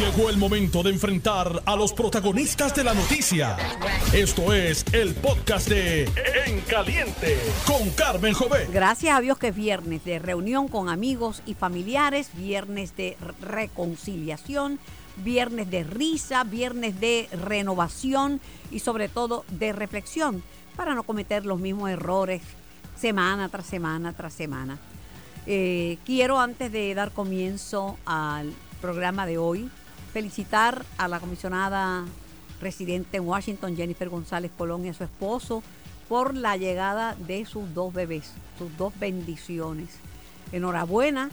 Llegó el momento de enfrentar a los protagonistas de la noticia. Esto es el podcast de En Caliente con Carmen Jovet. Gracias a Dios que es viernes de reunión con amigos y familiares, viernes de reconciliación, viernes de risa, viernes de renovación y sobre todo de reflexión para no cometer los mismos errores semana tras semana tras semana. Eh, quiero antes de dar comienzo al programa de hoy felicitar a la comisionada residente en Washington, Jennifer González Colón y a su esposo por la llegada de sus dos bebés, sus dos bendiciones. Enhorabuena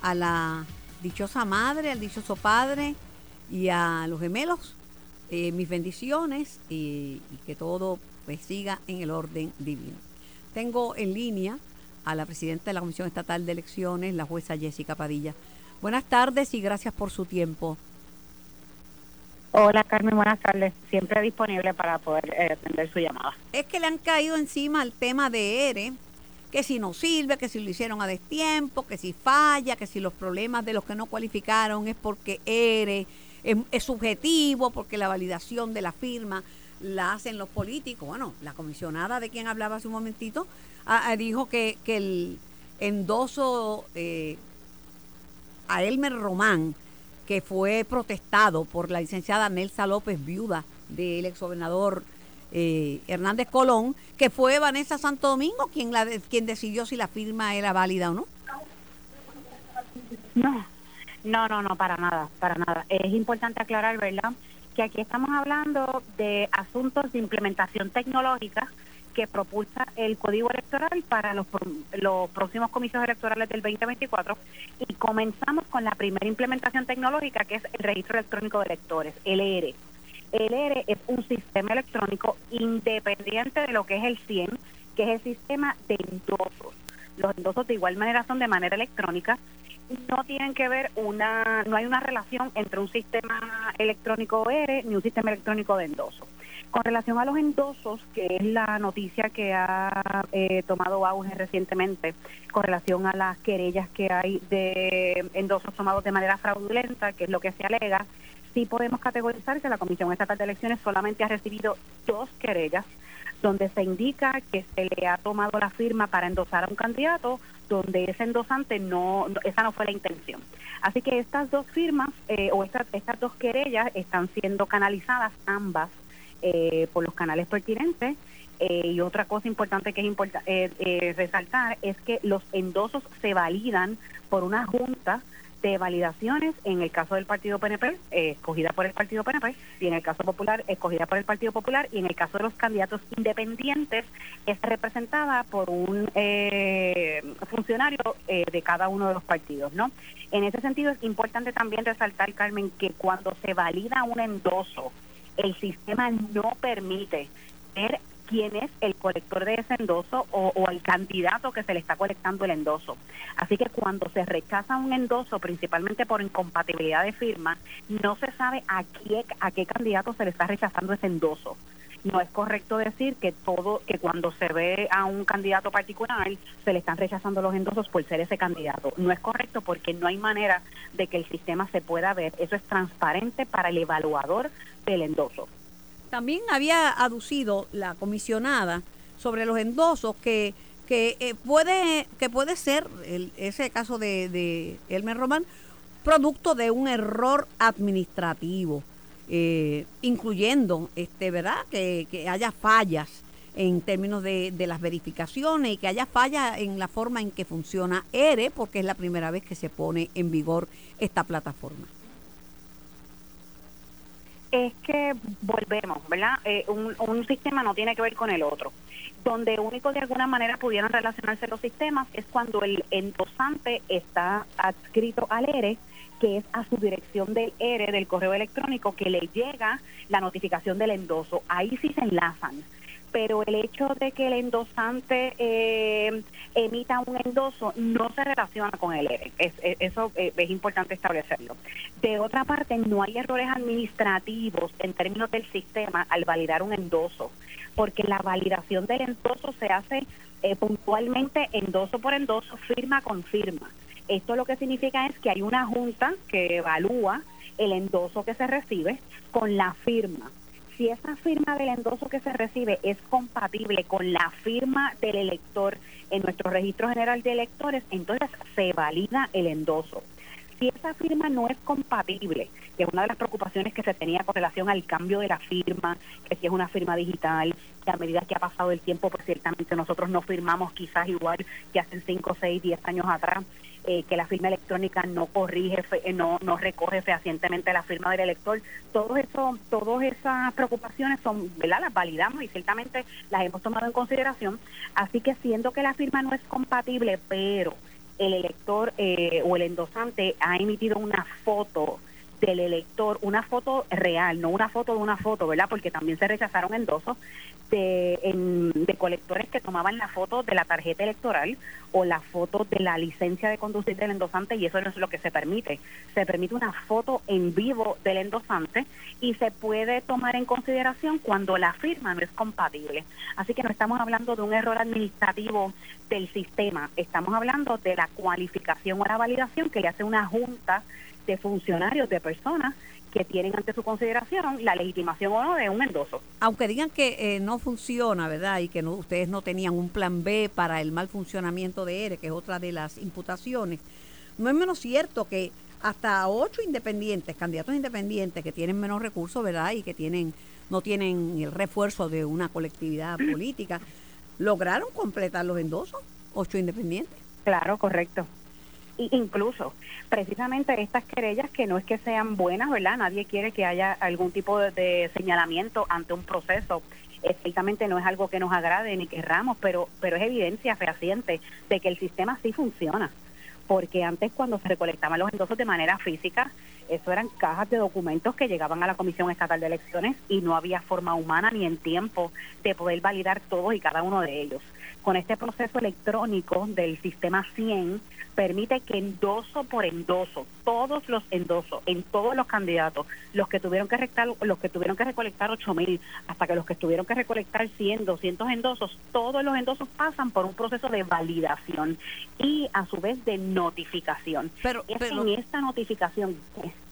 a la dichosa madre, al dichoso padre y a los gemelos. Eh, mis bendiciones y, que todo pues, siga en el orden divino. Tengo en línea a la presidenta de la Comisión Estatal de Elecciones, la jueza Jessica Padilla. Buenas tardes y gracias por su tiempo. Hola Carmen, buenas tardes. Siempre disponible para poder eh, atender su llamada. Es que le han caído encima el tema de ERE, que si no sirve, que si lo hicieron a destiempo, que si falla, que si los problemas de los que no cualificaron es porque ERE es, subjetivo, porque la validación de la firma la hacen los políticos. Bueno, la comisionada de quien hablaba hace un momentito ah, ah, dijo que, que el endoso eh, a Elmer Román que fue protestado por la licenciada Nelsa López, viuda del exgobernador eh, Hernández Colón, que fue Vanessa Santo Domingo quien, la, quien decidió si la firma era válida o no. No, no, no, no, para nada, para nada. Es importante aclarar, ¿verdad? Que aquí estamos hablando de asuntos de implementación tecnológica que propulsa el Código Electoral para los, los próximos comicios electorales del 2024 y comenzamos con la primera implementación tecnológica que es el Registro Electrónico de Electores, el ERE. El ERE es un sistema electrónico independiente de lo que es el CIEM, que es el sistema de endosos. Los endosos de igual manera son de manera electrónica no tienen que ver una, no hay una relación entre un sistema electrónico ERE ni un sistema electrónico de endoso. Con relación a los endosos, que es la noticia que ha eh, tomado auge recientemente, con relación a las querellas que hay de endosos tomados de manera fraudulenta, que es lo que se alega, sí podemos categorizar que la Comisión Estatal de Elecciones solamente ha recibido dos querellas donde se indica que se le ha tomado la firma para endosar a un candidato, donde ese endosante no, esa no fue la intención. Así que estas dos firmas eh, o estas, estas dos querellas están siendo canalizadas ambas eh, por los canales pertinentes. Eh, y otra cosa importante que es importa, eh, resaltar es que los endosos se validan por una junta de validaciones en el caso del Partido PNP, escogida por el Partido PNP, y en el caso popular, escogida por el Partido Popular, y en el caso de los candidatos independientes, es representada por un funcionario de cada uno de los partidos, ¿no? En ese sentido es importante también resaltar, Carmen, que cuando se valida un endoso, el sistema no permite ver quién es el colector de ese endoso o, el candidato que se le está colectando el endoso. Así que cuando se rechaza un endoso, principalmente por incompatibilidad de firma, no se sabe a qué, a qué candidato se le está rechazando ese endoso no es correcto decir que todo que cuando se ve a un candidato particular se le están rechazando los endosos por ser ese candidato. No es correcto porque no hay manera de que el sistema se pueda ver. Eso es transparente para el evaluador del endoso. También había aducido la comisionada sobre los endosos que que eh, puede que puede ser el, ese caso de, de Elmer Román producto de un error administrativo eh, incluyendo, este, ¿verdad? Que, que, haya fallas en términos de, de, las verificaciones y que haya fallas en la forma en que funciona ERE, porque es la primera vez que se pone en vigor esta plataforma. Es que volvemos, ¿verdad? Eh, un, un sistema no tiene que ver con el otro. Donde único de alguna manera pudieran relacionarse los sistemas es cuando el endosante está adscrito al ERE que es a su dirección del ERE, del correo electrónico, que le llega la notificación del endoso. Ahí sí se enlazan. Pero el hecho de que el endosante eh, emita un endoso no se relaciona con el ERE. Es, es, eso eh, es importante establecerlo. De otra parte, no hay errores administrativos en términos del sistema al validar un endoso, porque la validación del endoso se hace eh, puntualmente endoso por endoso, firma con firma. Esto lo que significa es que hay una junta que evalúa el endoso que se recibe con la firma. Si esa firma del endoso que se recibe es compatible con la firma del elector en nuestro registro general de electores, entonces se valida el endoso. Si esa firma no es compatible, que es una de las preocupaciones que se tenía con relación al cambio de la firma, que si es una firma digital, que a medida que ha pasado el tiempo, pues ciertamente nosotros no firmamos quizás igual que hace 5, 6, 10 años atrás, eh, que la firma electrónica no corrige, eh, no, no recoge fehacientemente la firma del elector. Todo eso, todas esas preocupaciones son, ¿verdad? Las validamos y ciertamente las hemos tomado en consideración. Así que siendo que la firma no es compatible, pero el elector eh, o el endosante ha emitido una foto del elector, una foto real, no una foto de una foto, ¿verdad? Porque también se rechazaron endosos de, de colectores que tomaban la foto de la tarjeta electoral o la foto de la licencia de conducir del endosante y eso no es lo que se permite. Se permite una foto en vivo del endosante y se puede tomar en consideración cuando la firma no es compatible. Así que no estamos hablando de un error administrativo del sistema, estamos hablando de la cualificación o la validación que le hace una junta de funcionarios, de personas que tienen ante su consideración la legitimación o no de un endoso. Aunque digan que eh, no funciona, ¿verdad? Y que no, ustedes no tenían un plan B para el mal funcionamiento de ERE, que es otra de las imputaciones, no es menos cierto que hasta ocho independientes, candidatos independientes que tienen menos recursos, ¿verdad? Y que tienen no tienen el refuerzo de una colectividad política, lograron completar los endosos, ocho independientes. Claro, correcto incluso precisamente estas querellas que no es que sean buenas, ¿verdad? Nadie quiere que haya algún tipo de, señalamiento ante un proceso. Estrictamente no es algo que nos agrade ni querramos, pero, pero es evidencia fehaciente de que el sistema sí funciona. Porque antes cuando se recolectaban los endosos de manera física, eso eran cajas de documentos que llegaban a la Comisión Estatal de Elecciones y no había forma humana ni en tiempo de poder validar todos y cada uno de ellos. Con este proceso electrónico del sistema 100, permite que endoso por endoso, todos los endosos, en todos los candidatos, los que tuvieron que recolectar, los que tuvieron que recolectar 8 mil, hasta que los que tuvieron que recolectar 100, 200 endosos, todos los endosos pasan por un proceso de validación y a su vez de notificación. Pero, es en esta notificación,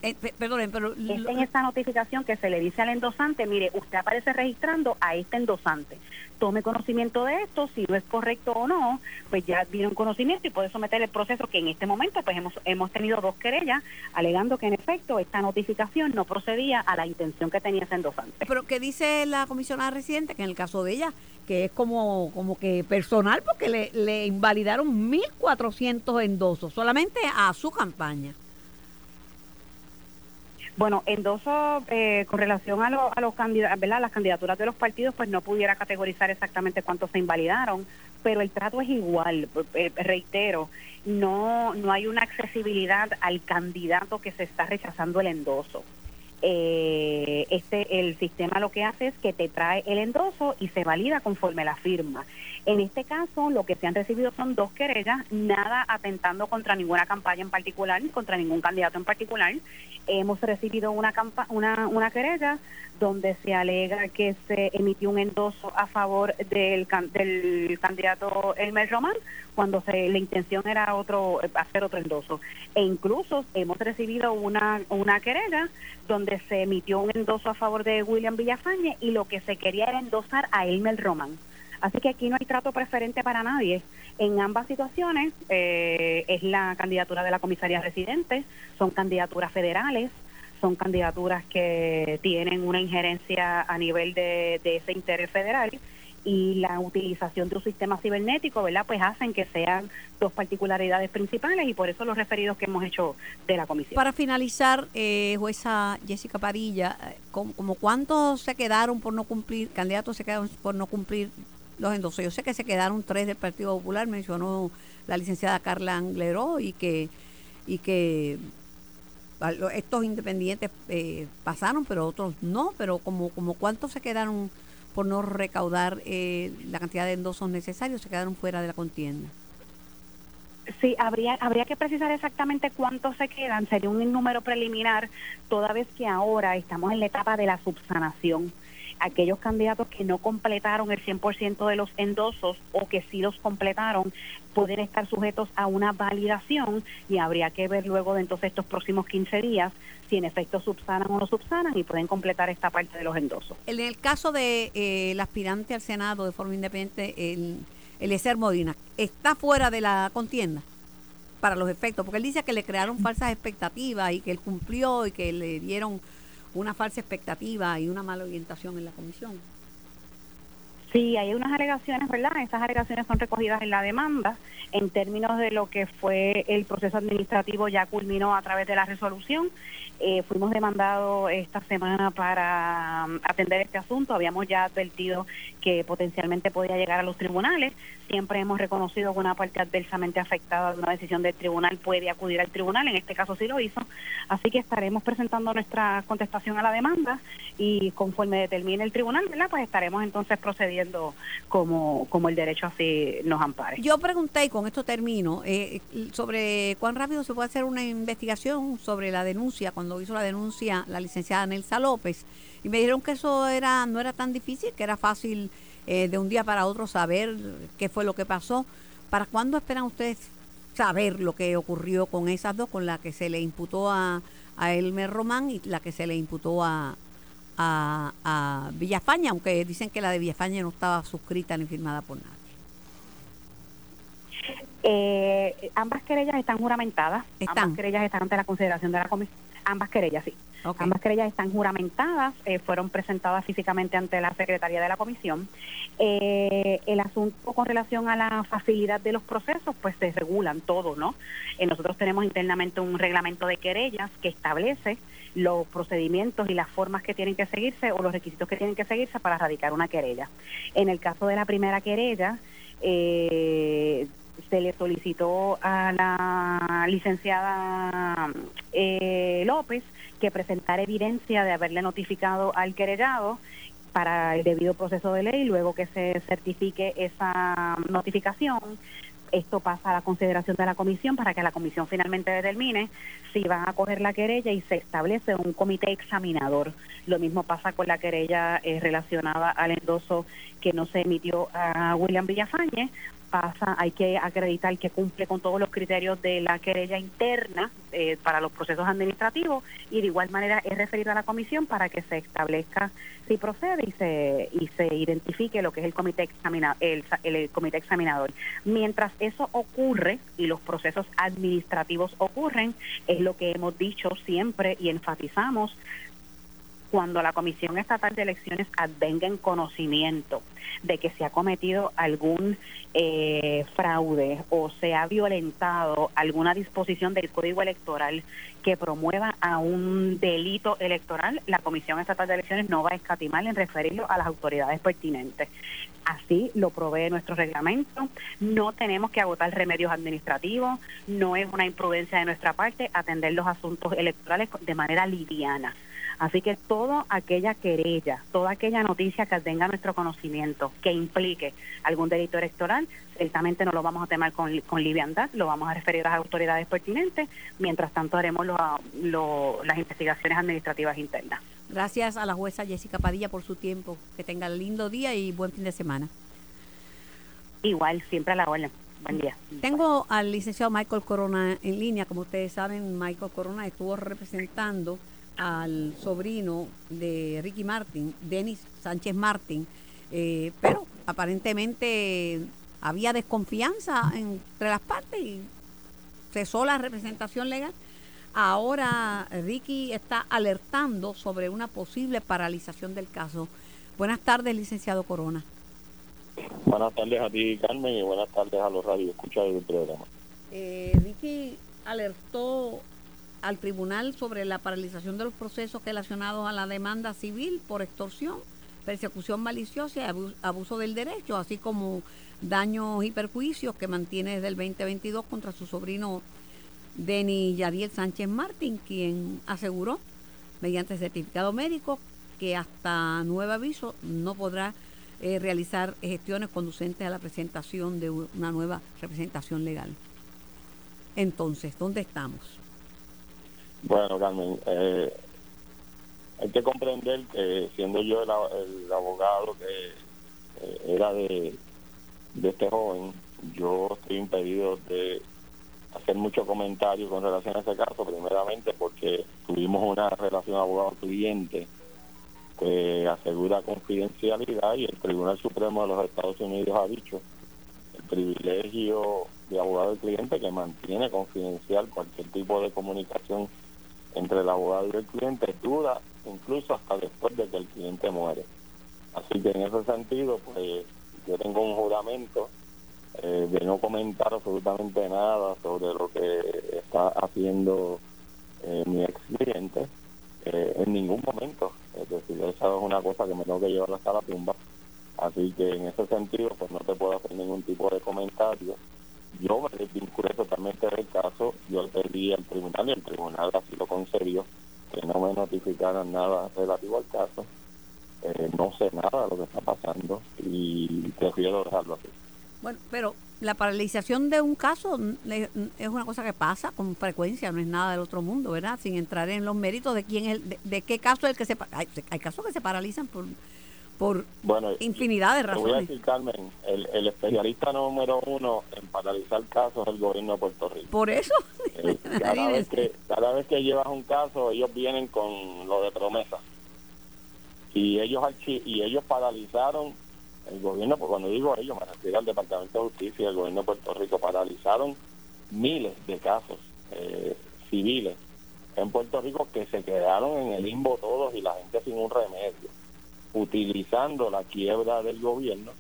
eh, perdonen, pero es en esta notificación que se le dice al endosante, mire, usted aparece registrando a este endosante tome conocimiento de esto, si no es correcto o no, pues ya un conocimiento y puede someter el proceso que en este momento pues hemos, hemos tenido dos querellas alegando que en efecto esta notificación no procedía a la intención que tenía ese endosante. Pero ¿qué dice la comisionada residente? Que en el caso de ella, que es como, como que personal porque le, le invalidaron 1.400 endosos solamente a su campaña. Bueno, endoso eh, con relación a, a los candidatos. Las candidaturas de los partidos, pues no pudiera categorizar exactamente cuántos se invalidaron, pero el trato es igual. Eh, reitero, no no hay una accesibilidad al candidato que se está rechazando el endoso. Eh, este el sistema lo que hace es que te trae el endoso y se valida conforme la firma. En este caso, lo que se han recibido son dos querellas, nada atentando contra ninguna campaña en particular, ni contra ningún candidato en particular. Hemos recibido una, una, una querella donde se alega que se emitió un endoso a favor del, del candidato Elmer Román, cuando se, la intención era otro hacer otro endoso. E incluso hemos recibido una, una querella donde se emitió un endoso a favor de William Villafañe y lo que se quería era endosar a Elmer Román. Así que aquí no hay trato preferente para nadie. En ambas situaciones eh, es la candidatura de la comisaría residente, son candidaturas federales, son candidaturas que tienen una injerencia a nivel de, ese interés federal y la utilización de un sistema cibernético, ¿verdad? Pues hacen que sean dos particularidades principales y por eso los referidos que hemos hecho de la comisión. Para finalizar, eh, jueza Jessica Padilla, eh, ¿como, cuántos se quedaron por no cumplir, candidatos se quedaron por no cumplir los endosos. Yo sé que se quedaron tres del Partido Popular, mencionó la licenciada Carla Angleró y que, y que estos independientes eh, pasaron, pero otros no, pero como, como cuántos se quedaron por no recaudar eh, la cantidad de endosos necesarios, se quedaron fuera de la contienda. Sí, habría, habría que precisar exactamente cuántos se quedan, sería un número preliminar, toda vez que ahora estamos en la etapa de la subsanación aquellos candidatos que no completaron el 100% de los endosos o que sí los completaron pueden estar sujetos a una validación y habría que ver luego de entonces estos próximos 15 días si en efecto subsanan o no subsanan y pueden completar esta parte de los endosos. En el caso de eh, el aspirante al Senado de forma independiente, el, Eliezer Modina, ¿está fuera de la contienda? para los efectos, porque él dice que le crearon falsas expectativas y que él cumplió y que le dieron una falsa expectativa y una mala orientación en la comisión. Sí, hay unas alegaciones, ¿verdad? Esas alegaciones son recogidas en la demanda. En términos de lo que fue el proceso administrativo, ya culminó a través de la resolución. Eh, fuimos demandados esta semana para um, atender este asunto. Habíamos ya advertido que potencialmente podía llegar a los tribunales. Siempre hemos reconocido que una parte adversamente afectada de una decisión del tribunal puede acudir al tribunal. En este caso sí lo hizo. Así que estaremos presentando nuestra contestación a la demanda y conforme determine el tribunal, ¿verdad? Pues estaremos entonces procediendo como, como el derecho así nos ampare. Yo pregunté, y con esto termino, eh, sobre cuán rápido se puede hacer una investigación sobre la denuncia, cuando hizo la denuncia la licenciada Nelsa López, y me dijeron que eso era no era tan difícil, que era fácil eh, de un día para otro saber qué fue lo que pasó. ¿Para cuándo esperan ustedes saber lo que ocurrió con esas dos, con la que se le imputó a, a Elmer Román y la que se le imputó a, a, a Villafaña, aunque dicen que la de Villafaña no estaba suscrita ni firmada por nadie. Eh, ambas querellas están juramentadas. Ambas querellas están ante la consideración de la comisión. Ambas querellas, sí. Ambas querellas están juramentadas, eh, fueron presentadas físicamente ante la Secretaría de la Comisión. Eh, el asunto con relación a la facilidad de los procesos, pues se regulan todo, ¿no? Eh, nosotros tenemos internamente un reglamento de querellas que establece los procedimientos y las formas que tienen que seguirse o los requisitos que tienen que seguirse para radicar una querella. En el caso de la primera querella, eh, se le solicitó a la licenciada eh, López que presentara evidencia de haberle notificado al querellado para el debido proceso de ley, luego que se certifique esa notificación, esto pasa a la consideración de la comisión para que la comisión finalmente determine si van a coger la querella y se establece un comité examinador. Lo mismo pasa con la querella eh, relacionada al endoso que no se emitió a William Villafañe, pasa, hay que acreditar que cumple con todos los criterios de la querella interna eh, para los procesos administrativos y de igual manera es referido a la comisión para que se establezca si procede y se y se identifique lo que es el comité examina, el, el comité examinador. Mientras eso ocurre y los procesos administrativos ocurren, es lo que hemos dicho siempre y enfatizamos cuando la Comisión Estatal de Elecciones advenga en conocimiento de que se ha cometido algún eh, fraude o se ha violentado alguna disposición del Código Electoral que promueva a un delito electoral, la Comisión Estatal de Elecciones no va a escatimar en referirlo a las autoridades pertinentes. Así lo provee nuestro reglamento. No tenemos que agotar remedios administrativos, no es una imprudencia de nuestra parte atender los asuntos electorales de manera liviana. Así que toda aquella querella, toda aquella noticia que tenga nuestro conocimiento, que implique algún delito electoral, ciertamente no lo vamos a tomar con, con liviandad, lo vamos a referir a las autoridades pertinentes, mientras tanto haremos las investigaciones administrativas internas. Gracias a la jueza Jessica Padilla por su tiempo. Que tenga lindo día y buen fin de semana. Igual, siempre a la orden. Buen día. Tengo al licenciado Michael Corona en línea. Como ustedes saben, Michael Corona estuvo representando al sobrino de Ricky Martin, Denis Sánchez Martin, eh, pero aparentemente había desconfianza entre las partes y cesó la representación legal. Ahora Ricky está alertando sobre una posible paralización del caso. Buenas tardes, licenciado Corona. Buenas tardes a ti, Carmen, y buenas tardes a los radioescuchadores del programa. Eh, Ricky alertó al tribunal sobre la paralización de los procesos relacionados a la demanda civil por extorsión, persecución maliciosa y abuso del derecho, así como daños y perjuicios que mantiene desde el 2022 contra su sobrino Denis Yadiel Sánchez Martín, quien aseguró mediante certificado médico que hasta nuevo aviso no podrá eh, realizar gestiones conducentes a la presentación de una nueva representación legal. Entonces, ¿dónde estamos? Bueno, Carmen, eh, hay que comprender que siendo yo el, el abogado que eh, era de, de este joven, yo estoy impedido de hacer mucho comentario con relación a ese caso, primeramente porque tuvimos una relación abogado-cliente que asegura confidencialidad y el Tribunal Supremo de los Estados Unidos ha dicho el privilegio de abogado y cliente que mantiene confidencial cualquier tipo de comunicación entre el abogado y el cliente dura incluso hasta después de que el cliente muere. Así que en ese sentido, pues yo tengo un juramento eh, de no comentar absolutamente nada sobre lo que está haciendo eh, mi ex cliente eh, en ningún momento. Es decir, esa es una cosa que me tengo que llevar hasta la tumba. Así que en ese sentido, pues no te puedo hacer ningún tipo de comentario. Yo me desvinculé totalmente del caso, yo pedí al tribunal y el tribunal así lo concedió, que no me notificaran nada relativo al caso. no sé nada de lo que está pasando y prefiero dejarlo así. Bueno, pero la paralización de un caso es una cosa que pasa con frecuencia, no es nada del otro mundo, ¿verdad? Sin entrar en los méritos de quién es, de, qué caso es el que se hay, hay casos que se paralizan por por infinidad de razones. Voy a decir, Carmen, el, especialista número uno en paralizar casos es el gobierno de Puerto Rico. Por eso. Eh, cada, vez que, cada vez que llevas un caso, ellos vienen con lo de promesa. Y ellos, y ellos paralizaron el gobierno, pues cuando digo ellos, me refiero al Departamento de Justicia y el gobierno de Puerto Rico, paralizaron miles de casos eh, civiles en Puerto Rico que se quedaron en el limbo todos y la gente sin un remedio, utilizando la quiebra del gobierno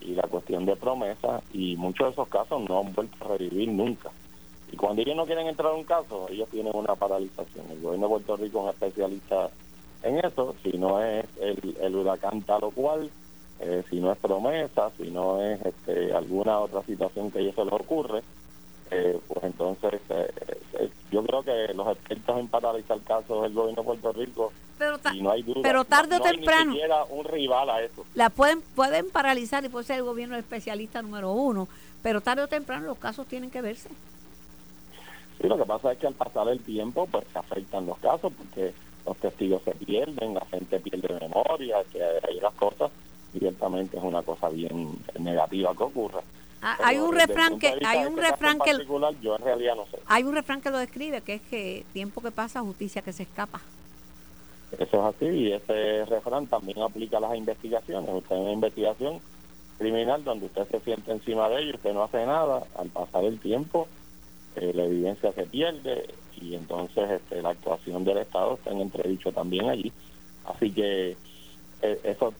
y la cuestión de promesa y muchos de esos casos no han vuelto a revivir nunca. Y cuando ellos no quieren entrar en un caso, ellos tienen una paralización. El gobierno de Puerto Rico es especialista en eso, si no es el, el huracán tal o cual, eh, si no es promesa, si no es este, alguna otra situación que a ellos se les ocurre, eh, pues entonces eh, yo creo que los expertos en paralizar casos del gobierno de Puerto Rico pero y no hay duda, pero tarde o temprano ni un rival a eso la pueden pueden paralizar y puede ser el gobierno especialista número uno pero tarde o temprano los casos tienen que verse sí lo que pasa es que al pasar el tiempo pues se afectan los casos porque los testigos se pierden la gente pierde memoria que hay las cosas ciertamente es una cosa bien negativa que ocurre. Ah, hay un refrán que hay un refrán que yo en realidad no sé. Hay un refrán que lo describe que es que tiempo que pasa justicia que se escapa. Eso es así y ese refrán también aplica a las investigaciones. Usted en una investigación criminal donde usted se siente encima de ello, usted no hace nada, al pasar el tiempo eh, la evidencia se pierde y entonces este, la actuación del Estado está en entredicho también allí. Así que eh, eso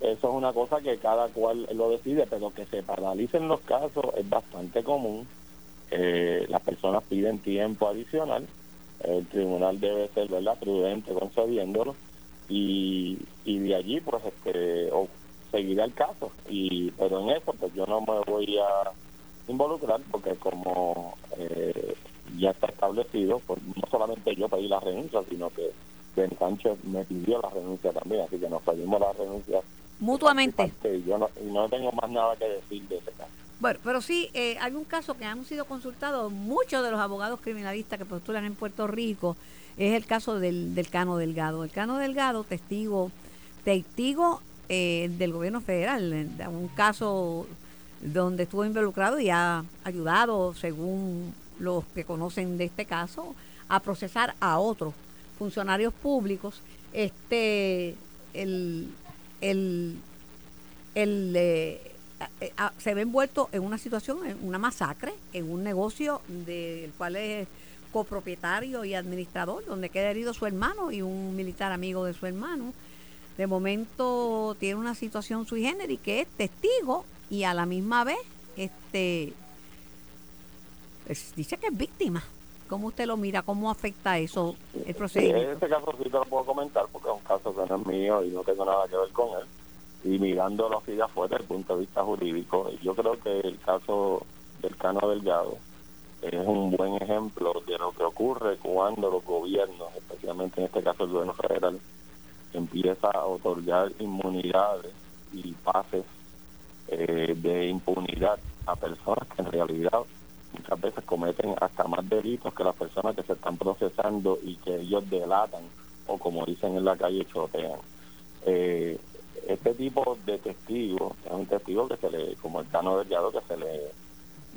eso es una cosa que cada cual lo decide, pero que se paralicen los casos es bastante común. Eh, las personas piden tiempo adicional, el tribunal debe ser ¿verdad? prudente concediéndolo y, y de allí pues este o seguirá el caso y pero en eso pues yo no me voy a involucrar porque como eh, ya está establecido pues no solamente yo pedí la renuncia sino que Ben Sánchez me pidió la renuncia también así que nos pedimos la renuncia mutuamente. Yo no, tengo más nada que decir de ese caso. Bueno, pero sí, eh, hay un caso que han sido consultados muchos de los abogados criminalistas que postulan en Puerto Rico, es el caso del, del Cano Delgado. El Cano Delgado, testigo, testigo eh, del gobierno federal, un caso donde estuvo involucrado y ha ayudado, según los que conocen de este caso, a procesar a otros funcionarios públicos. Este, el, el, el eh, se ve envuelto en una situación, en una masacre, en un negocio del cual es copropietario y administrador, donde queda herido su hermano y un militar amigo de su hermano. De momento tiene una situación sui generis que es testigo y a la misma vez este dice que es víctima. ¿Cómo usted lo mira? ¿Cómo afecta eso el procedimiento? En este caso sí te lo puedo comentar porque es un caso que no es mío y no tengo nada que ver con él. Y mirándolo así de afuera desde el punto de vista jurídico, yo creo que el caso del Cano Delgado es un buen ejemplo de lo que ocurre cuando los gobiernos, especialmente en este caso el gobierno federal, empieza a otorgar inmunidades y pases eh, de impunidad a personas que en realidad muchas veces cometen hasta más delitos que las personas que se están procesando y que ellos delatan o como dicen en la calle, chotean. Eh, este tipo de testigo es un testigo que se le, como el Cano Delgado, que se le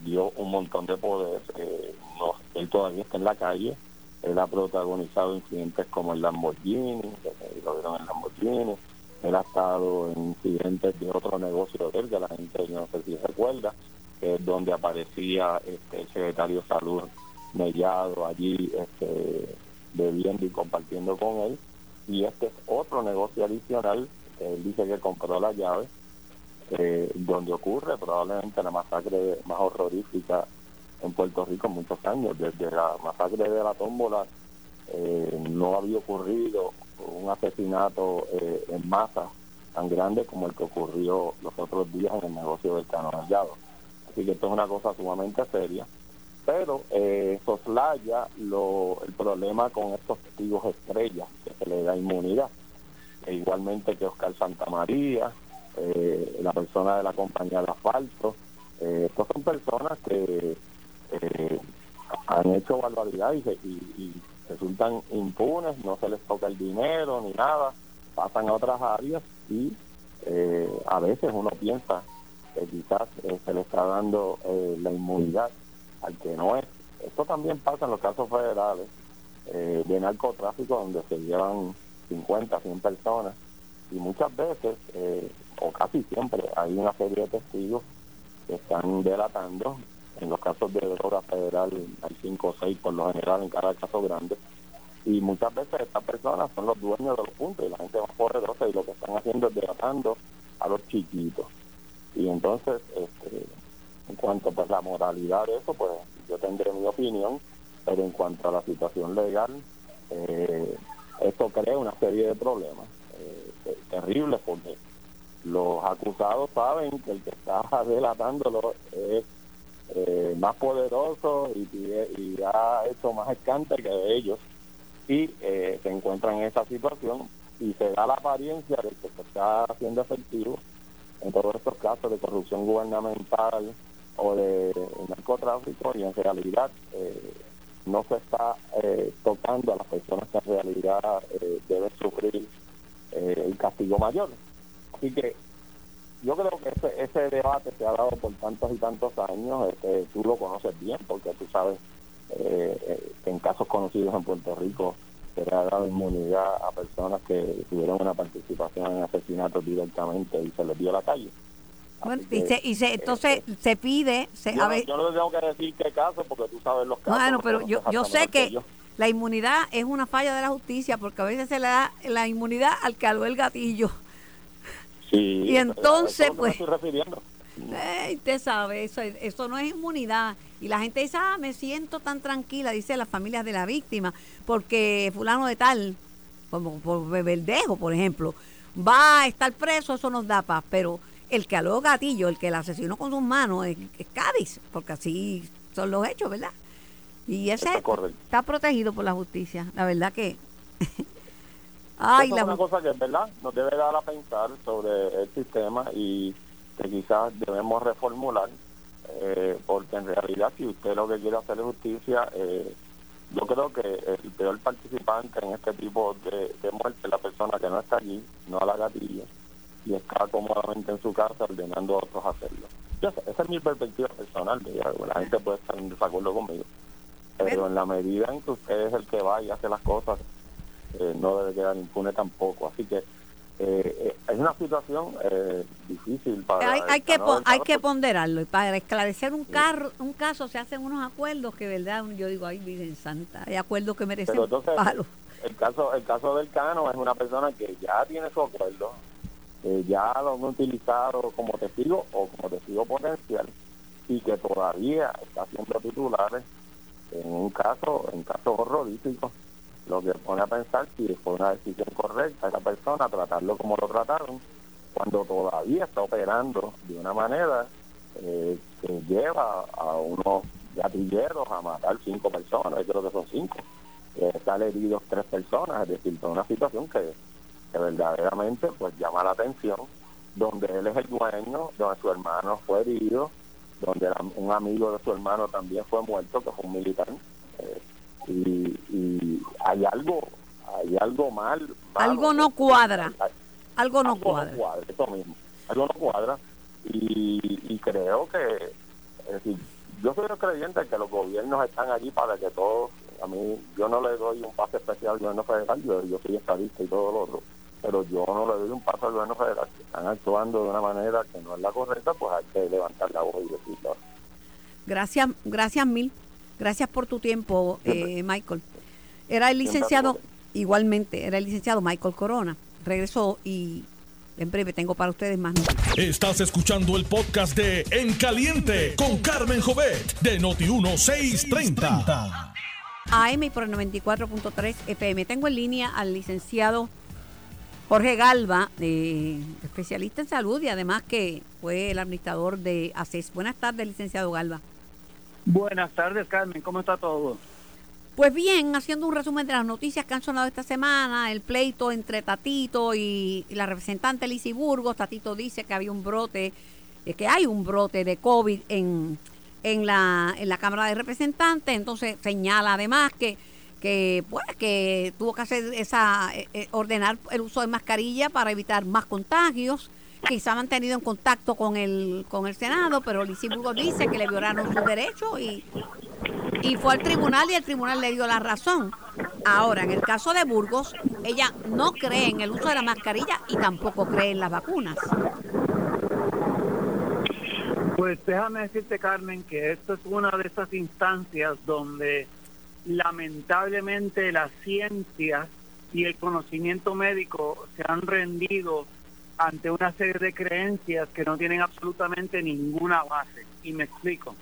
dio un montón de poder. Eh, no, él todavía está en la calle. Él ha protagonizado incidentes como el Lamborghini, que lo vieron en Lamborghini. Él ha estado en incidentes de otro negocio de él, que la gente no sé si recuerda, es donde aparecía este, el secretario de Salud Mellado allí este, bebiendo y compartiendo con él. Y este es otro negocio adicional, él dice que compró la llave, eh, donde ocurre probablemente la masacre más horrorífica en Puerto Rico en muchos años. Desde la masacre de la tómbola eh, no había ocurrido un asesinato eh, en masa tan grande como el que ocurrió los otros días en el negocio del Cano Así que esto es una cosa sumamente seria. Pero eh, soslaya lo, el problema con estos testigos estrellas, que se le da inmunidad. E igualmente que Oscar Santamaría, eh, la persona de la compañía de asfalto. Eh, estos son personas que eh, han hecho barbaridad y, y, resultan impunes, no se les toca el dinero ni nada, pasan a otras áreas y eh, a veces uno piensa que quizás eh, se le está dando eh, la inmunidad al que no es. Esto también pasa en los casos federales de narcotráfico donde se llevan 50, 100 personas y muchas veces, o casi siempre, hay una serie de testigos que están delatando en los casos de droga federal hay cinco o seis por lo general en cada caso grande. Y muchas veces estas personas son los dueños de los puntos y la gente más poderosa y lo que están haciendo es delatando a los chiquitos. Y entonces, este, en cuanto pues la moralidad de eso, pues yo tendré mi opinión, pero en cuanto a la situación legal, eh, esto crea una serie de problemas eh, terribles porque los acusados saben que el que está delatándolo es eh, más poderoso y, y, ha hecho más escante que ellos y eh, se encuentran en esa situación y se da la apariencia de que se está haciendo efectivo en todos estos casos de corrupción gubernamental o de narcotráfico y en realidad eh, no se está tocando a las personas que en realidad deben sufrir el castigo mayor. Así que yo creo que ese, ese debate se ha dado por tantos y tantos años, este, tú lo conoces bien porque tú sabes eh, eh, que en casos conocidos en Puerto Rico se le ha dado inmunidad a personas que tuvieron una participación en asesinatos directamente y se les dio la calle. Bueno, y, se, y se, entonces eh, se pide... Se, yo, no, yo, tengo que decir qué caso porque tú sabes los casos. Bueno, pero yo, yo sé que, la inmunidad es una falla de la justicia porque a veces se le da la inmunidad al que aló el gatillo y entonces, pues, eh, usted sabe, eso, eso no es inmunidad. Y la gente dice, ah, me siento tan tranquila, dice las familias de la víctima, porque fulano de tal, como por Beberdejo, por ejemplo, va a estar preso, eso nos da paz. Pero el que aló gatillo, el que la asesinó con sus manos, es, Cádiz, porque así son los hechos, ¿verdad? Y ese está protegido por la justicia. La verdad que Ay, es una cosa que es verdad, nos debe dar a pensar sobre el sistema y que quizás debemos reformular, eh, porque en realidad si usted lo que quiere hacer es justicia, eh, yo creo que el peor participante en este tipo de, muerte es la persona que no está allí, no a la gatilla, y está cómodamente en su casa ordenando a otros hacerlo. esa es mi perspectiva personal, la gente puede estar en desacuerdo conmigo, pero en la medida en que usted es el que va y hace las cosas eh, no debe quedar impune tampoco. Así que eh, eh, es una situación difícil para... Hay, hay que, hay que ponderarlo y para esclarecer un, carro, un caso se hacen unos acuerdos que, verdad, yo digo, ay, Virgen Santa, hay acuerdos que merecen palo. El caso, el caso del Cano es una persona que ya tiene su acuerdo, ya lo han utilizado como testigo o como testigo potencial y que todavía está haciendo titulares en un caso, en casos horroríficos lo que pone a pensar si fue una decisión correcta esa persona tratarlo como lo trataron cuando todavía está operando de una manera eh, que lleva a unos gatilleros a matar cinco personas, yo creo que son cinco, eh, están heridos tres personas, es decir, toda una situación que, verdaderamente pues llama la atención, donde él es el dueño, donde su hermano fue herido, donde un amigo de su hermano también fue muerto, que fue un militar, eh, y, y hay algo hay algo mal. algo no cuadra. algo no cuadra. Eso mismo. Algo no cuadra. Y, creo que, es decir, yo soy creyente que los gobiernos están allí para que todos, a mí, yo no le doy un pase especial al gobierno federal, yo, yo soy estadista y todo lo otro pero yo no le doy un paso al gobierno federal, que están actuando de una manera que no es la correcta, pues hay que levantar la voz y decirlo. Gracias, gracias mil. Gracias por tu tiempo, eh, Michael. Era el licenciado, igualmente, era el licenciado Michael Corona. Regresó y en breve tengo para ustedes más noticias. Estás escuchando el podcast de En Caliente con Carmen Jovet de Noti1630. AM por el 94.3 FM. Tengo en línea al licenciado Jorge Galva, eh, especialista en salud y además que fue el administrador de ACES. Buenas tardes, licenciado Galva. Buenas tardes, Carmen. ¿Cómo está todo? Pues bien, haciendo un resumen de las noticias que han sonado esta semana, el pleito entre Tatito y, la representante Lizy Burgos. Tatito dice que había un brote, eh, que hay un brote de COVID en, en, la, en la Cámara de Representantes. Entonces señala además que que pues que tuvo que hacer esa eh, eh, ordenar el uso de mascarilla para evitar más contagios quizá han tenido en contacto con el con el senado pero Burgos dice que le violaron sus derechos y y fue al tribunal y el tribunal le dio la razón. Ahora en el caso de Burgos ella no cree en el uso de la mascarilla y tampoco cree en las vacunas. Pues déjame decirte Carmen que esto es una de esas instancias donde lamentablemente la ciencia y el conocimiento médico se han rendido ante una serie de creencias que no tienen absolutamente ninguna base. Y me explico.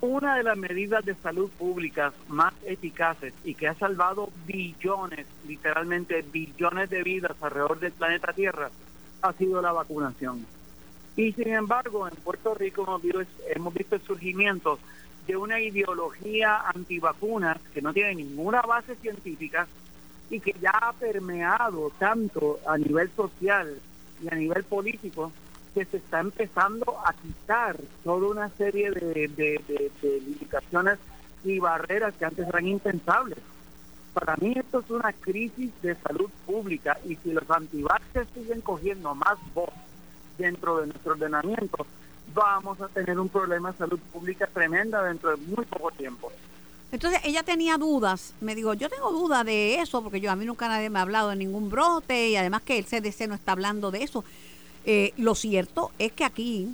Una de las medidas de salud públicas más eficaces y que ha salvado billones, literalmente billones de vidas alrededor del planeta Tierra, ha sido la vacunación. Y sin embargo, en Puerto Rico hemos visto, hemos visto el surgimiento de una ideología antivacunas que no tiene ninguna base científica y que ya ha permeado tanto a nivel social y a nivel político que se está empezando a quitar toda una serie de, de, limitaciones y barreras que antes eran impensables. Para mí esto es una crisis de salud pública y si los antivaxes siguen cogiendo más voz dentro de nuestro ordenamiento, vamos a tener un problema de salud pública tremenda dentro de muy poco tiempo. Entonces ella tenía dudas, me dijo, yo tengo dudas de eso, porque yo a mí nunca nadie me ha hablado de ningún brote y además que el CDC no está hablando de eso. Eh, lo cierto es que aquí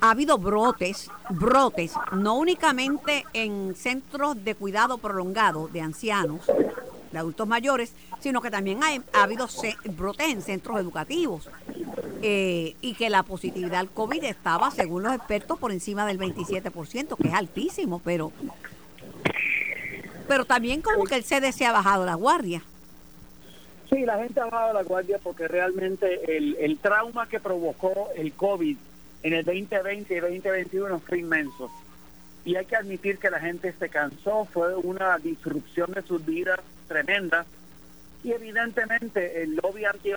ha habido brotes, brotes, no únicamente en centros de cuidado prolongado de ancianos, de adultos mayores, sino que también ha habido brotes en centros educativos. Eh, y que la positividad al COVID estaba, según los expertos, por encima del 27%, que es altísimo, pero, pero también como que el CDC ha bajado la guardia. Sí, la gente ha bajado la guardia porque realmente el, trauma que provocó el COVID en el 2020 y 2021 fue inmenso. Y hay que admitir que la gente se cansó, fue una disrupción de sus vidas tremenda y evidentemente el lobby anti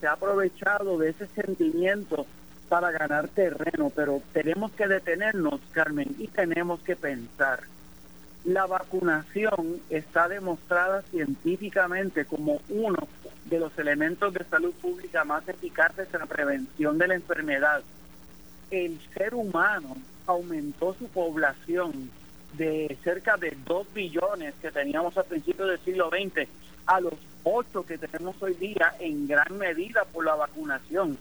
se ha aprovechado de ese sentimiento para ganar terreno, pero tenemos que detenernos, Carmen, y tenemos que pensar. La vacunación está demostrada científicamente como uno de los elementos de salud pública más eficaces en la prevención de la enfermedad. El ser humano aumentó su población de cerca de 2 billones que teníamos a principios del siglo XX a los ocho que tenemos hoy día en gran medida por la vacunación.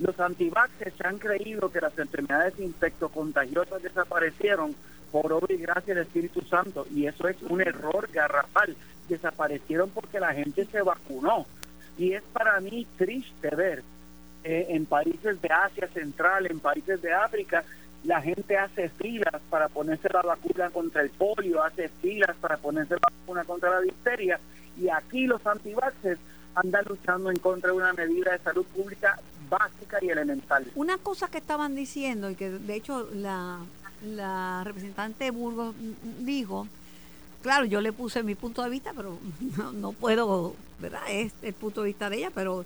Los antivaxxers han creído que las enfermedades infectocontagiosas desaparecieron por obra y gracia del Espíritu Santo y eso es un error garrafal. Desaparecieron porque la gente se vacunó y es para mí triste ver eh, en países de Asia Central, en países de África, la gente hace filas para ponerse la vacuna contra el polio, hace filas para ponerse la vacuna contra la difteria y aquí los antivaxes andan luchando en contra de una medida de salud pública básica y elemental. Una cosa que estaban diciendo y que de hecho la, la representante Burgos dijo, claro, yo le puse mi punto de vista, pero no, puedo, ¿verdad? Es el punto de vista de ella, pero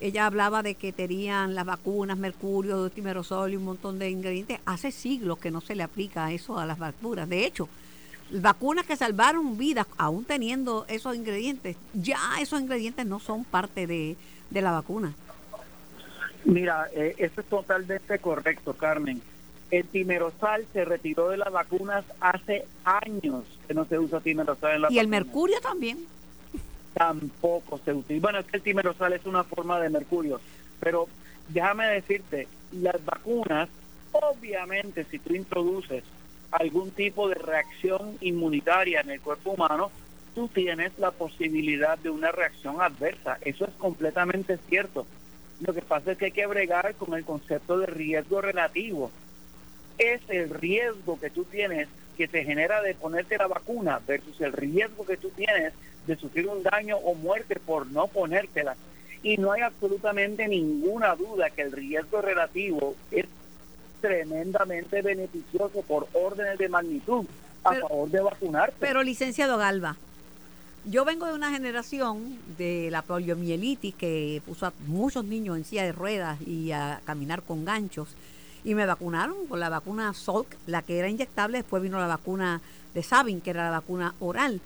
ella hablaba de que tenían las vacunas, mercurio, timerosol y un montón de ingredientes. Hace siglos que no se le aplica eso a las vacunas. De hecho, vacunas que salvaron vidas, aún teniendo esos ingredientes, ya esos ingredientes no son parte de, de la vacuna. Mira, eh, eso es totalmente correcto, Carmen. El timerosal se retiró de las vacunas hace años que no se usa timerosal en la Y el mercurio también. Tampoco se utiliza. Bueno, es que el timerosal es una forma de mercurio, pero déjame decirte, las vacunas, obviamente, si tú introduces algún tipo de reacción inmunitaria en el cuerpo humano, tú tienes la posibilidad de una reacción adversa. Eso es completamente cierto. Lo que pasa es que hay que bregar con el concepto de riesgo relativo. Es el riesgo que tú tienes que te genera de ponerte la vacuna versus el riesgo que tú tienes de sufrir un daño o muerte por no ponértela. Y no hay absolutamente ninguna duda que el riesgo relativo es tremendamente beneficioso por órdenes de magnitud a favor de vacunarte. Pero licenciado Galva, yo vengo de una generación de la poliomielitis que puso a muchos niños en silla de ruedas y a caminar con ganchos. Y me vacunaron con la vacuna Salk, la que era inyectable. Después vino la vacuna de Sabin, que era la vacuna oral.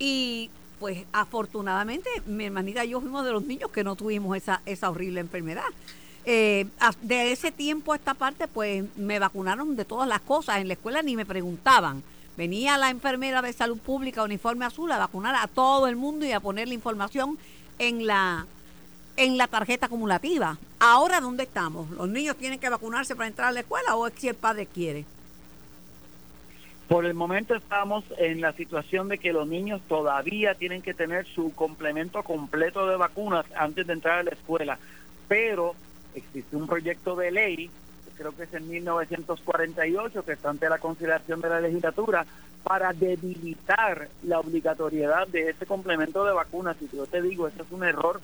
Y pues afortunadamente mi hermanita y yo fuimos de los niños que no tuvimos esa, esa horrible enfermedad. Eh, de ese tiempo a esta parte, pues me vacunaron de todas las cosas. En la escuela ni me preguntaban Venía la enfermera de salud pública, uniforme azul, a vacunar a todo el mundo y a poner la información en la, en la tarjeta acumulativa. Ahora, ¿dónde estamos? ¿Los niños tienen que vacunarse para entrar a la escuela o es si el padre quiere? Por el momento estamos en la situación de que los niños todavía tienen que tener su complemento completo de vacunas antes de entrar a la escuela, pero existe un proyecto de ley creo que es en 1948, que está ante la consideración de la legislatura, para debilitar la obligatoriedad de ese complemento de vacunas. Y yo te digo, ese es un error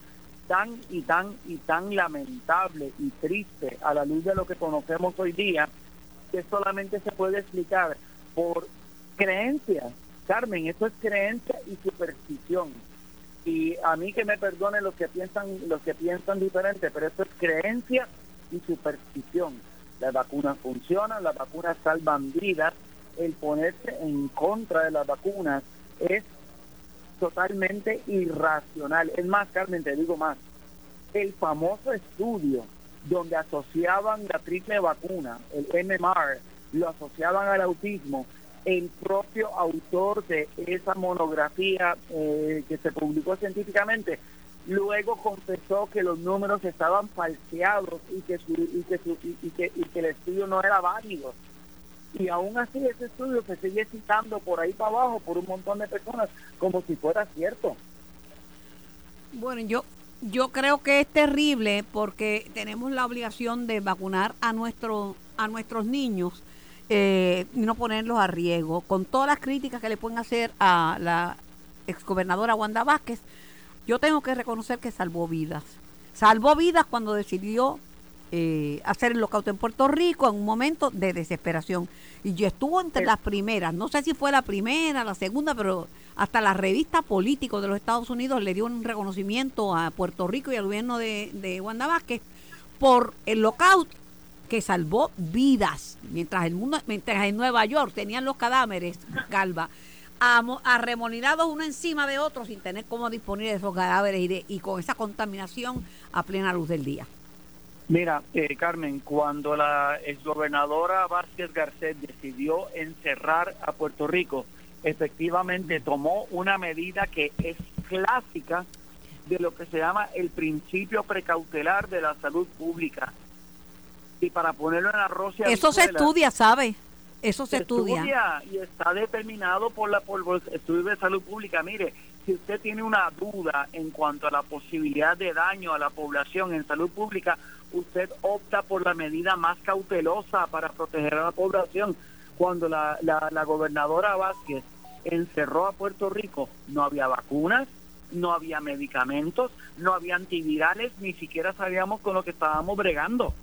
tan y tan y tan lamentable y triste a la luz de lo que conocemos hoy día, que solamente se puede explicar por creencias. Carmen, eso es creencia y superstición. Y a mí que me perdonen los que piensan, los que piensan diferente, pero eso es creencia y superstición las vacunas funcionan, las vacunas salvan vidas, el ponerse en contra de las vacunas es totalmente irracional. Es más, Carmen, te digo más, el famoso estudio donde asociaban la triple vacuna, el MMR, lo asociaban al autismo, el propio autor de esa monografía eh, que se publicó científicamente luego confesó que los números estaban falseados y que, y, que y, que, y que el estudio no era válido. Y aún así ese estudio se sigue citando por ahí para abajo por un montón de personas como si fuera cierto. Bueno, yo yo creo que es terrible porque tenemos la obligación de vacunar a nuestro, a nuestros niños eh, y no ponerlos a riesgo. Con todas las críticas que le pueden hacer a la exgobernadora Wanda Vázquez, yo tengo que reconocer que salvó vidas. Salvó vidas cuando decidió eh, hacer el lockout en Puerto Rico en un momento de desesperación. Y yo estuvo entre las primeras, no sé si fue la primera, la segunda, pero hasta la revista Político de los Estados Unidos le dio un reconocimiento a Puerto Rico y al gobierno de, de Wanda Vázquez por el lockout que salvó vidas. Mientras el mundo, mientras en Nueva York tenían los cadáveres, Calva, arremolinados uno encima de otro sin tener cómo disponer de esos cadáveres y, de, y con esa contaminación a plena luz del día. Mira, eh, Carmen, cuando la exgobernadora Vázquez Garcet decidió encerrar a Puerto Rico, efectivamente tomó una medida que es clásica de lo que se llama el principio precautelar de la salud pública. Y para ponerlo en arroz y Eso se estudia, ¿sabe? Eso se, estudia. y está determinado por la por de salud pública. Mire, si usted tiene una duda en cuanto a la posibilidad de daño a la población en salud pública, usted opta por la medida más cautelosa para proteger a la población. Cuando la, la, gobernadora Vázquez encerró a Puerto Rico, no había vacunas, no había medicamentos, no había antivirales, ni siquiera sabíamos con lo que estábamos bregando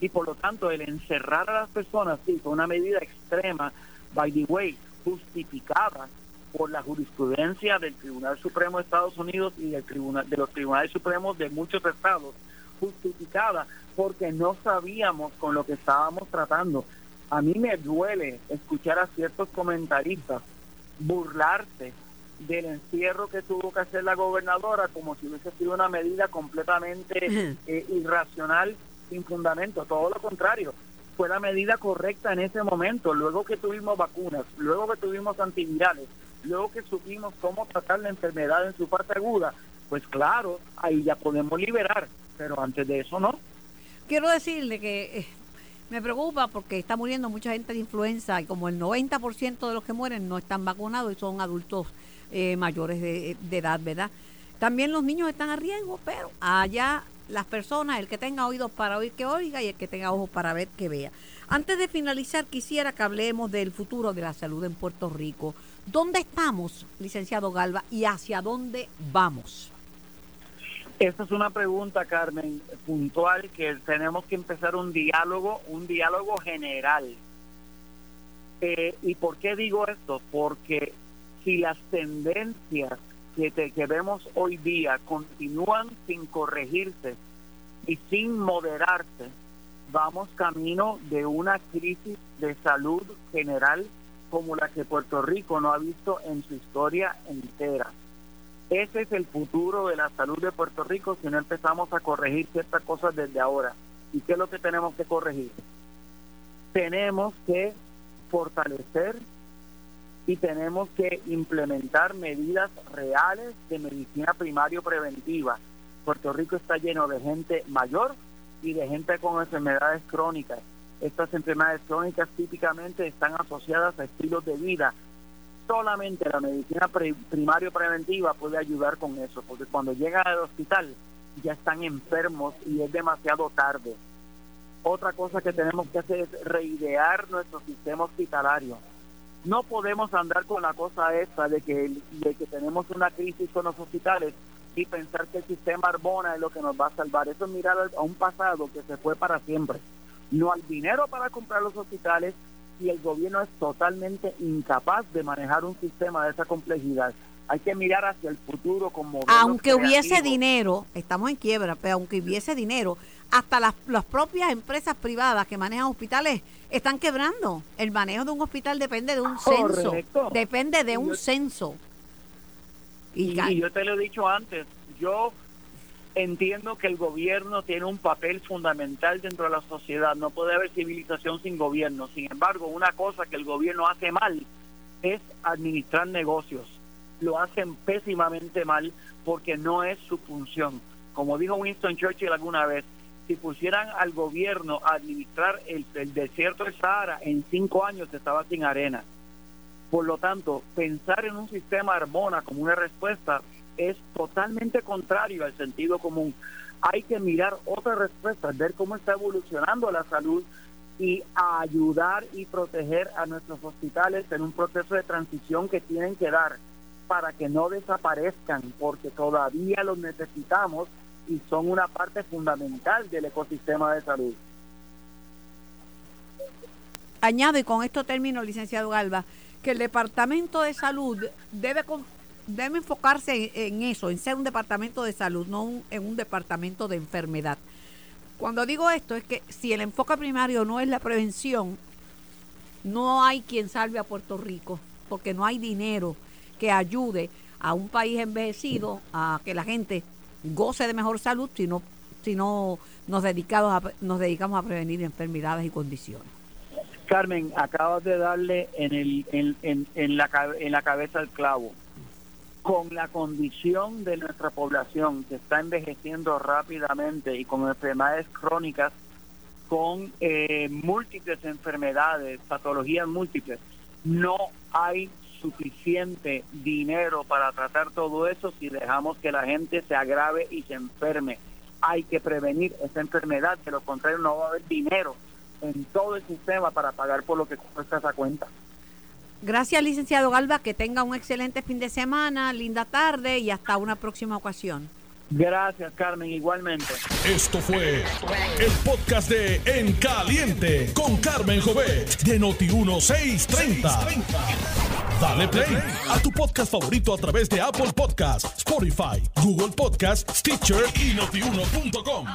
y por lo tanto el encerrar a las personas sí fue una medida extrema, by the way, justificada por la jurisprudencia del Tribunal Supremo de Estados Unidos y del tribunal, de los tribunales supremos de muchos estados, justificada porque no sabíamos con lo que estábamos tratando. A mí me duele escuchar a ciertos comentaristas burlarse del encierro que tuvo que hacer la gobernadora como si hubiese sido una medida completamente eh, irracional, sin fundamento, todo lo contrario. Fue la medida correcta en ese momento, luego que tuvimos vacunas, luego que tuvimos antivirales, luego que supimos cómo tratar la enfermedad en su parte aguda, pues claro, ahí ya podemos liberar, pero antes de eso no. Quiero decirle que eh, me preocupa porque está muriendo mucha gente de influenza y como el 90% de los que mueren no están vacunados y son adultos eh, mayores de, edad, ¿verdad? También los niños están a riesgo, pero allá las personas, el que tenga oídos para oír que oiga y el que tenga ojos para ver que vea. Antes de finalizar, quisiera que hablemos del futuro de la salud en Puerto Rico. ¿Dónde estamos, licenciado Galva, y hacia dónde vamos? Esta es una pregunta, Carmen, puntual, que tenemos que empezar un diálogo, un diálogo general. Eh, ¿Y por qué digo esto? Porque si las tendencias que, que vemos hoy día continúan sin corregirse y sin moderarse, vamos camino de una crisis de salud general como la que Puerto Rico no ha visto en su historia entera. Ese es el futuro de la salud de Puerto Rico si no empezamos a corregir ciertas cosas desde ahora. ¿Y qué es lo que tenemos que corregir? Tenemos que fortalecer y tenemos que implementar medidas reales de medicina primaria preventiva. Puerto Rico está lleno de gente mayor y de gente con enfermedades crónicas. Estas enfermedades crónicas típicamente están asociadas a estilos de vida. Solamente la medicina primaria preventiva puede ayudar con eso, porque cuando llegan al hospital ya están enfermos y es demasiado tarde. Otra cosa que tenemos que hacer es reidear nuestro sistema hospitalario no podemos andar con la cosa esta de que, de que tenemos una crisis con los hospitales y pensar que el sistema Arbona es lo que nos va a salvar. Eso es mirar a un pasado que se fue para siempre. No hay dinero para comprar los hospitales y el gobierno es totalmente incapaz de manejar un sistema de esa complejidad. Hay que mirar hacia el futuro como... Aunque hubiese dinero, estamos en quiebra, pero aunque hubiese dinero, hasta las, las propias empresas privadas que manejan hospitales están quebrando. El manejo de un hospital depende de un censo. Depende de un censo. Y, yo te lo he dicho antes, yo entiendo que el gobierno tiene un papel fundamental dentro de la sociedad. No puede haber civilización sin gobierno. Sin embargo, una cosa que el gobierno hace mal es administrar negocios. Lo hacen pésimamente mal porque no es su función. Como dijo Winston Churchill alguna vez, si pusieran al gobierno a administrar el, desierto de Sahara, en cinco años estaba sin arena. Por lo tanto, pensar en un sistema armona como una respuesta es totalmente contrario al sentido común. Hay que mirar otras respuestas, ver cómo está evolucionando la salud y ayudar y proteger a nuestros hospitales en un proceso de transición que tienen que dar para que no desaparezcan, porque todavía los necesitamos y son una parte fundamental del ecosistema de salud. Añado, y con esto termino, licenciado Galva, que el Departamento de Salud debe, debe enfocarse en, eso, en ser un departamento de salud, no en un departamento de enfermedad. Cuando digo esto es que si el enfoque primario no es la prevención, no hay quien salve a Puerto Rico, porque no hay dinero que ayude a un país envejecido a que la gente goce de mejor salud si no, si no nos, dedicamos a, nos dedicamos a prevenir enfermedades y condiciones. Carmen, acabas de darle en, el, en, en, la, en la cabeza el clavo. Con la condición de nuestra población que está envejeciendo rápidamente y con enfermedades crónicas, con eh, múltiples enfermedades, patologías múltiples, no hay suficiente dinero para tratar todo eso si dejamos que la gente se agrave y se enferme. Hay que prevenir esa enfermedad, de lo contrario no va a haber dinero en todo el sistema para pagar por lo que cuesta esa cuenta. Gracias, licenciado Galva, que tenga un excelente fin de semana, linda tarde y hasta una próxima ocasión. Gracias, Carmen, igualmente. Esto fue el podcast de En Caliente con Carmen Jovet de Noti1630. Dale play a tu podcast favorito a través de Apple Podcasts, Spotify, Google Podcasts, Stitcher y notiuno.com.